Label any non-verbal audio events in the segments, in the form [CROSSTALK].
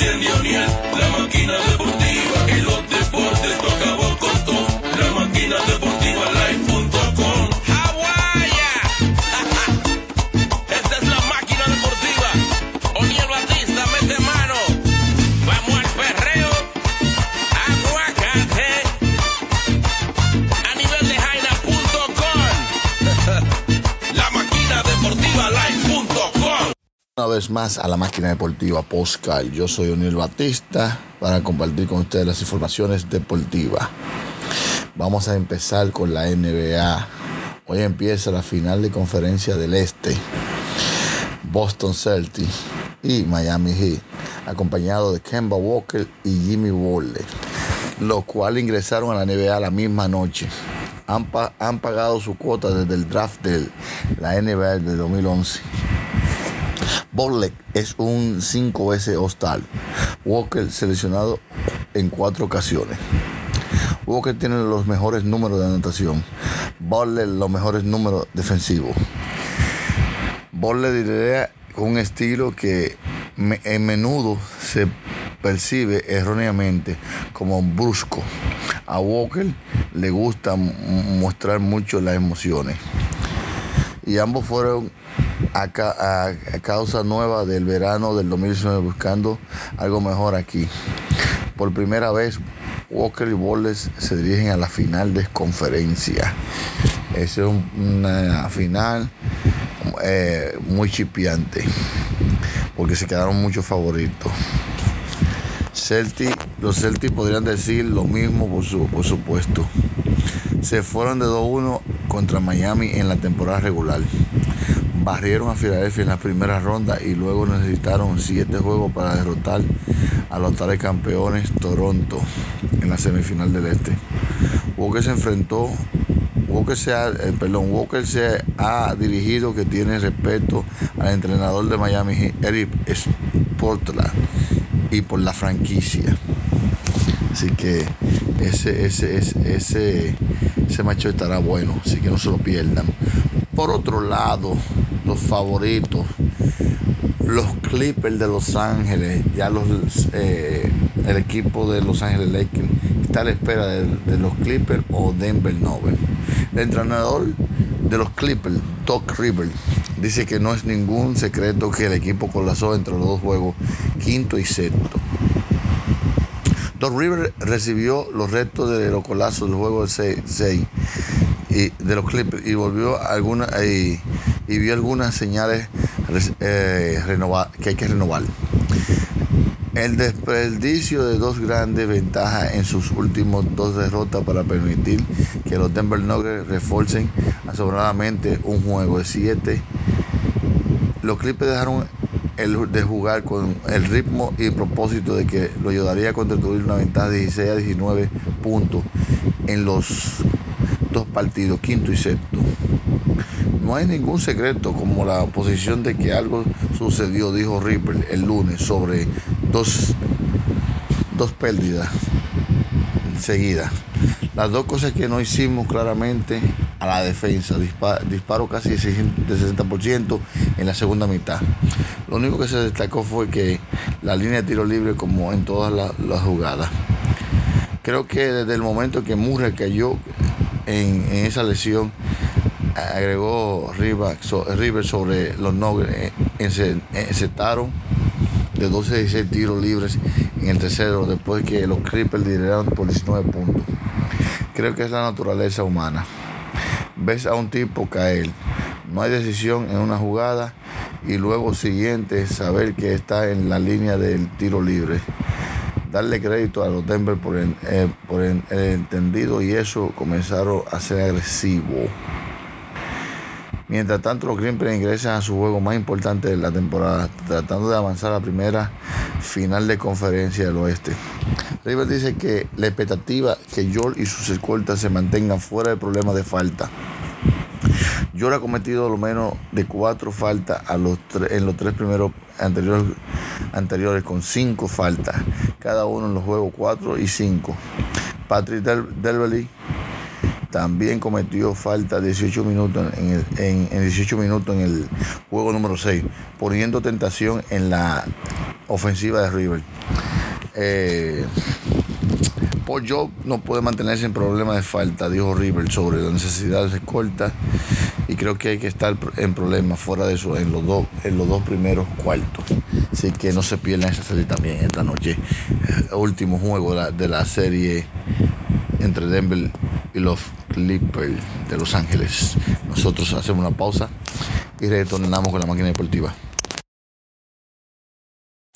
in the Union. Una vez más a la máquina deportiva Poscal. Yo soy O'Neill Batista para compartir con ustedes las informaciones deportivas. Vamos a empezar con la NBA. Hoy empieza la final de conferencia del Este. Boston Celtics y Miami Heat, acompañado de Kemba Walker y Jimmy Butler, los cuales ingresaron a la NBA la misma noche. Han, pa- han pagado su cuota desde el draft de la NBA de 2011. Butler es un cinco veces All-Star. Walker seleccionado en cuatro ocasiones. Walker tiene los mejores números de anotación. Butler los mejores números defensivos. Butler con un estilo que me- en menudo se percibe erróneamente como brusco. A Walker le gusta mostrar mucho las emociones y ambos fueron a, a- causa nueva del verano del 2019 buscando algo mejor aquí. Por primera vez, Walker y Wallace se dirigen a la final de conferencia. Es un- una final eh, muy chipiante porque se quedaron muchos favoritos. Celtic, los Celtics podrían decir lo mismo por, su, por supuesto. Se fueron de 2-1 contra Miami en la temporada regular. Barrieron a Filadelfia en la primera ronda y luego necesitaron siete juegos para derrotar a los tales campeones Toronto en la semifinal del Este. Walker se enfrentó, Walker se ha, eh, perdón, Walker se ha dirigido que tiene respeto al entrenador de Miami, Eric Sportland, y por la franquicia. Así que ese, ese, ese, ese, ese macho estará bueno, así que no se lo pierdan. Por otro lado, los favoritos, los Clippers de Los Ángeles, ya los eh, el equipo de Los Ángeles Lakers está a la espera de, los Clippers o Denver Nuggets. El entrenador de los Clippers, Doc Rivers, dice que no es ningún secreto que el equipo colapsó entre los dos juegos, quinto y sexto. Doc Rivers recibió los restos de los colapsos del juego 6 y de los Clippers y volvió a alguna y vio algunas señales eh, renova- que hay que renovar. El desperdicio de dos grandes ventajas en sus últimos dos derrotas para permitir que los Denver Nuggets refuercen asombradamente un juego de 7. Los Clippers dejaron el de jugar con el ritmo y propósito de que lo ayudaría a construir una ventaja de 16 a 19 puntos en los dos partidos, quinto y sexto. No hay ningún secreto como la posición de que algo sucedió, dijo Ripper el lunes sobre dos, dos pérdidas seguidas. Las dos cosas que no hicimos claramente a la defensa, dispa- disparo casi de 60% en la segunda mitad. Lo único que se destacó fue que la línea de tiro libre como en todas las, jugadas. Creo que desde el momento que Murray cayó en esa lesión, agregó River, so- River sobre los Nuggets, eh, ence- encestaron de 12 a 16 tiros libres en el tercero, después que los Clippers lideraron por 19 puntos. Creo que es la naturaleza humana. Ves a un tipo caer, no hay decisión en una jugada y luego siguiente saber que está en la línea del tiro libre. Darle crédito a los Denver por el, eh, por el entendido y eso comenzaron a ser agresivo. Mientras tanto, los Clippers ingresan a su juego más importante de la temporada, tratando de avanzar a la primera final de conferencia del oeste. Rivers dice que la expectativa que George y sus escoltas se mantengan fuera del problema de falta. George ha cometido lo menos de cuatro faltas en los tres primeros anteriores, con cinco faltas, cada uno en los juegos 4 y 5. Patrick Del también cometió falta 18 minutos en, en, 18 minutos en el juego número 6, poniendo tentación en la ofensiva de River. Eh, Paul no puede mantenerse en problemas de falta, dijo River sobre la necesidad de escolta y creo que hay que estar en problemas fuera de eso en los dos, en los dos primeros cuartos. Así que no se pierdan esa serie también esta noche. El último juego de la, de la serie entre Denver y los Clippers de Los Ángeles. Nosotros hacemos una pausa y retornamos con la máquina deportiva.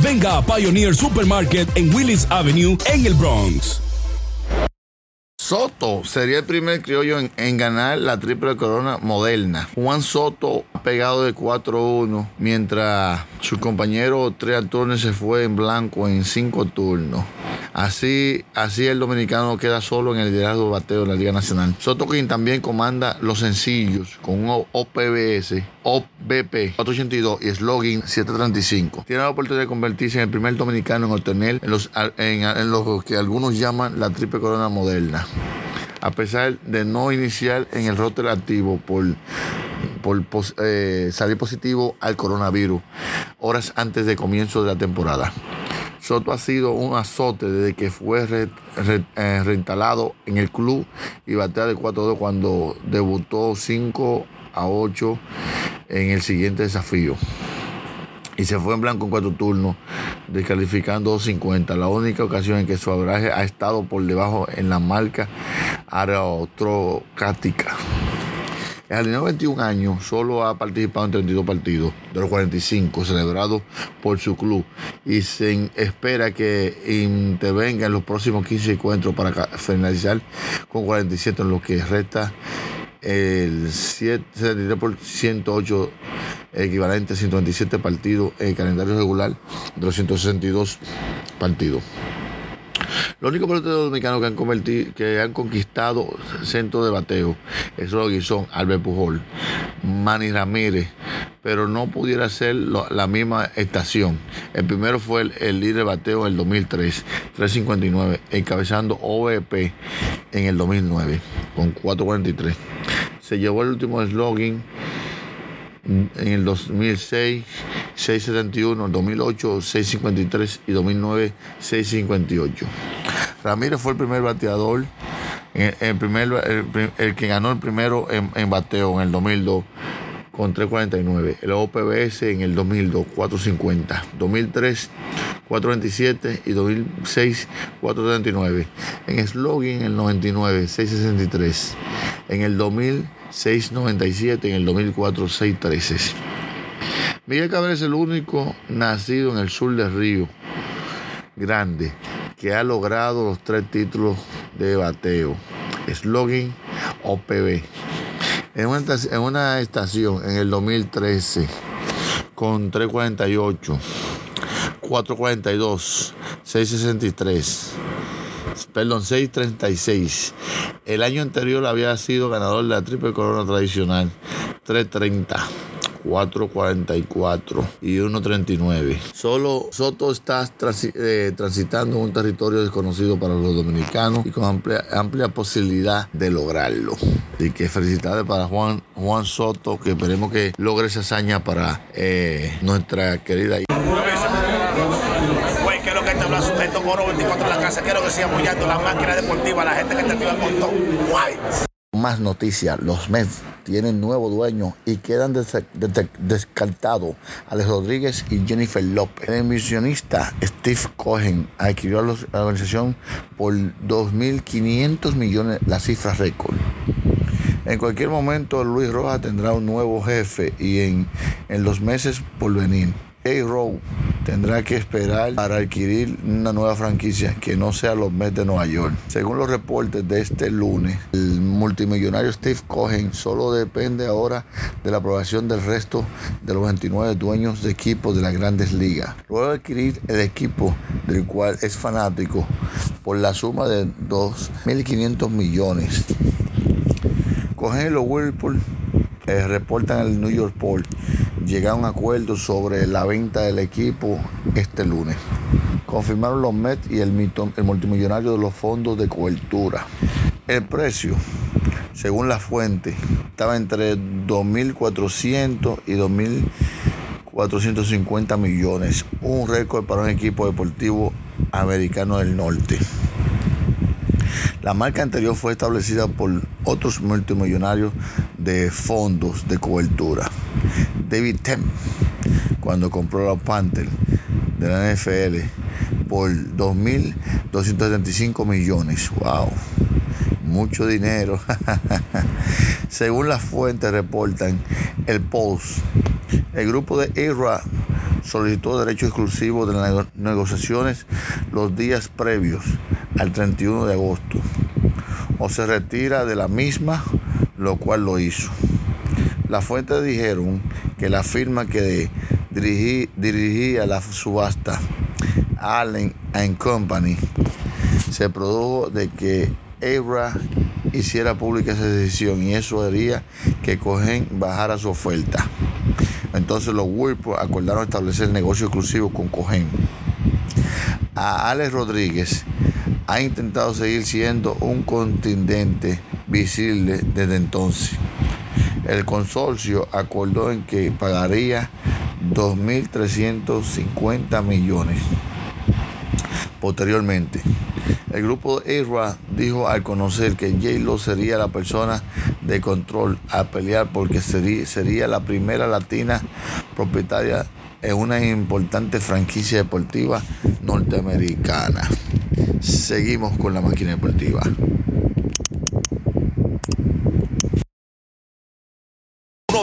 venga a Pioneer Supermarket en Willis Avenue en el Bronx. Soto sería el primer criollo en, ganar la triple corona moderna. Juan Soto pegado de 4-1, mientras su compañero Trey turnos se fue en blanco en 5 turnos. Así, así el dominicano queda solo en el liderazgo de bateo de la Liga Nacional. Soto quien también comanda los sencillos con un OPBS, OBP 482 y slogan 735. Tiene la oportunidad de convertirse en el primer dominicano en obtener en los, que algunos llaman la triple corona moderna a pesar de no iniciar en el roster activo por, por eh, salir positivo al coronavirus horas antes del comienzo de la temporada. Soto ha sido un azote desde que fue eh, reinstalado en el club y batea de 4-2 cuando debutó 5 a 8 en el siguiente desafío y se fue en blanco en cuatro turnos, descalificando 250. La única ocasión en que su abraje ha estado por debajo en la marca aerotrocática. El alineado 21 años solo ha participado en 32 partidos de los 45 celebrados por su club y se espera que intervenga en los próximos 15 encuentros para finalizar con 47 en lo que resta el 73 por 108 equivalente a 127 partidos en el calendario regular de los 162 partidos. Los únicos peloteros dominicanos que han, convertido, que han conquistado centro de bateo es son Albert Pujol, Manny Ramírez, pero no pudiera ser la misma estación. El primero fue el, líder de bateo en el 2003, 359, encabezando OVP en el 2009 con 443. Se llevó el último slogan en el 2006 671, 2008 653 y 2009 658. Ramírez fue el primer bateador, el, primer, el, que ganó el primero en, bateo en el 2002 con 349. El OPBS en el 2002, 450. 2003, 427 y 2006, 439. En slogan en el 99, 663. En el 2000, 697, en el 2004 613. Miguel Cabrera es el único nacido en el sur del río grande que ha logrado los tres títulos de bateo. Slogan OPB. En en una estación en el 2013 con 348, 442, 663 perdón, 6.36. El año anterior había sido ganador de la triple corona tradicional, 3.30. 4.44 y 1.39. Solo Soto está eh, transitando un territorio desconocido para los dominicanos y con amplia, amplia posibilidad de lograrlo. Así que felicidades para Juan, Juan Soto, que esperemos que logre esa hazaña para eh, nuestra querida habla sujeto Moro 24 en la casa. Quiero que siga apoyando la máquina deportiva, la gente que te activa con todo. Guay. Más noticias, los Mets tienen nuevo dueño y quedan descartados Alex Rodríguez y Jennifer López. El emisionista Steve Cohen adquirió a la organización por 2.500 millones, la cifra récord. En cualquier momento Luis Rojas tendrá un nuevo jefe y en, en los meses por venir. A-Row tendrá que esperar para adquirir una nueva franquicia que no sea los Mets de Nueva York. Según los reportes de este lunes, el multimillonario Steve Cohen solo depende ahora de la aprobación del resto de los 29 dueños de equipos de las grandes ligas. Luego de adquirir el equipo del cual es fanático por la suma de 2.500 millones. Cohen y los Whirlpool eh, reportan al New York Post llegar a un acuerdo sobre la venta del equipo este lunes. Confirmaron los Mets y el, el multimillonario de los fondos de cobertura. El precio, según la fuente, estaba entre 2.400 y 2.450 millones, un récord para un equipo deportivo americano del norte. La marca anterior fue establecida por otros multimillonarios de fondos de cobertura. David Tem, cuando compró los Panthers de la NFL por 2.275 millones. ¡Wow! Mucho dinero. [LAUGHS] Según las fuentes reportan, el Post, el grupo de IRA solicitó derecho exclusivo de las negociaciones los días previos al 31 de agosto o se retira de la misma, lo cual lo hizo. Las fuentes dijeron que la firma que dirigía la subasta, Allen Company, se produjo de que Ebra hiciera pública esa decisión y eso haría que Cohen bajara su oferta. Entonces los Whirlpool acordaron establecer negocio exclusivo con Cohen. A Alex Rodríguez ha intentado seguir siendo un continente visible desde entonces. El consorcio acordó en que pagaría 2.350 millones. Posteriormente, el grupo de IRA dijo al conocer que J-Lo sería la persona de control a pelear porque sería la primera latina propietaria en una importante franquicia deportiva norteamericana. Seguimos con la máquina deportiva.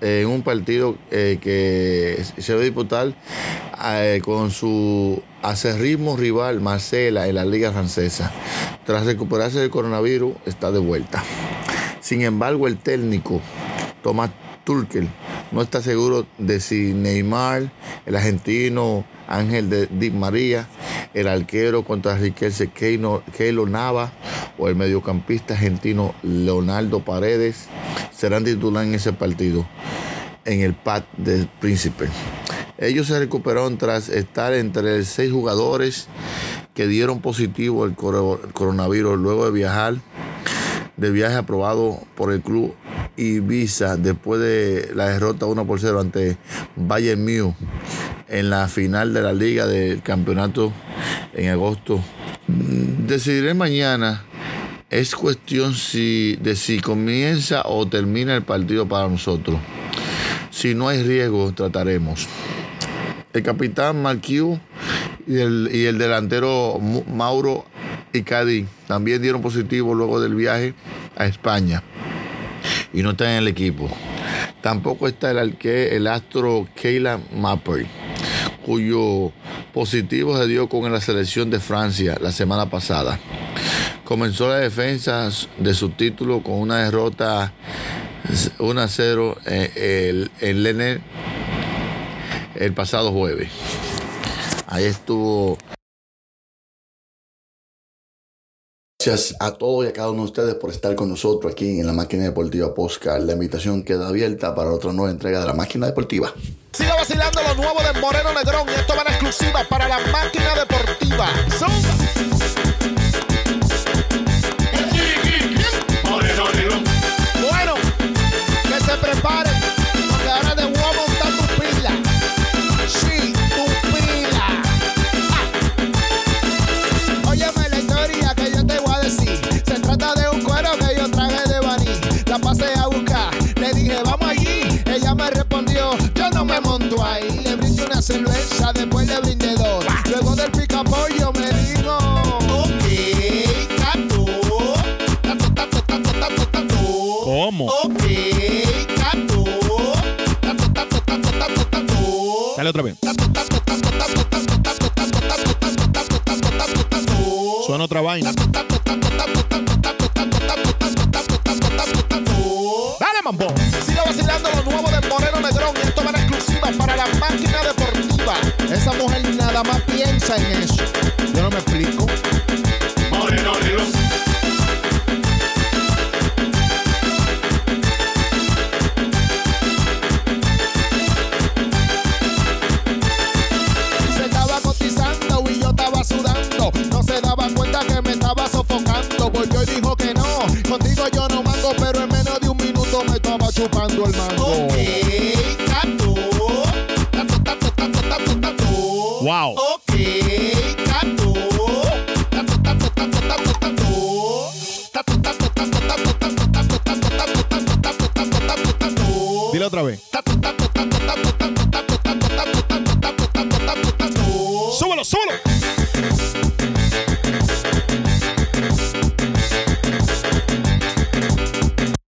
en un partido eh, que se va a disputar eh, con su acerrismo rival Marcela en la Liga Francesa. Tras recuperarse del coronavirus, está de vuelta. Sin embargo, el técnico Tomás Turkel no está seguro de si Neymar, el argentino Ángel de Di María, el arquero contra Keilo, Keilo Nava o el mediocampista argentino Leonardo Paredes serán titulares en ese partido en el pad del Príncipe. Ellos se recuperaron tras estar entre seis jugadores que dieron positivo el coronavirus luego de viajar, de viaje aprobado por el club Ibiza después de la derrota 1 por 0 ante Bayern Múnich en la final de la liga del campeonato en agosto. Decidiré mañana. Es cuestión si, de si comienza o termina el partido para nosotros. Si no hay riesgo, trataremos. El capitán Marquiu y el, y el delantero Mauro Icardi también dieron positivo luego del viaje a España y no están en el equipo. Tampoco está el, el astro Keila Mapper, cuyo positivo se dio con la selección de Francia la semana pasada comenzó la defensa de su título con una derrota 1-0 en, en Lener el pasado jueves. Ahí estuvo. Gracias a todos y a cada uno de ustedes por estar con nosotros aquí en la Máquina Deportiva Posca. La invitación queda abierta para otra nueva entrega de la Máquina Deportiva. Sigue vacilando lo nuevo de Moreno Negrón y esto va en exclusiva para la Máquina Deportiva. ¡Zumba! una después del vendedor. Luego del pica me digo. Ok, tanto. Tanto, tanto, tanto, tanto, tanto. ¿Cómo? Ok, tanto. Tanto, tanto, tanto, tanto, tanto. Dale otra vez. Tanto, tanto, tanto, tanto, tanto, tanto, tanto, tanto, tanto, tanto, tanto, tanto, tanto. Suena otra vaina. Tanto, tanto, tanto, tanto, tanto, tanto, tanto, tanto, tanto, tanto, tanto, tanto. Dale, mambo. Sigo vacilando lo nuevo. Yo no me explico. Se estaba cotizando y yo estaba sudando. No se daba cuenta que me estaba sofocando. Porque hoy dijo que no. Contigo yo no mango, pero en menos de un minuto me estaba chupando el mango. otra vez.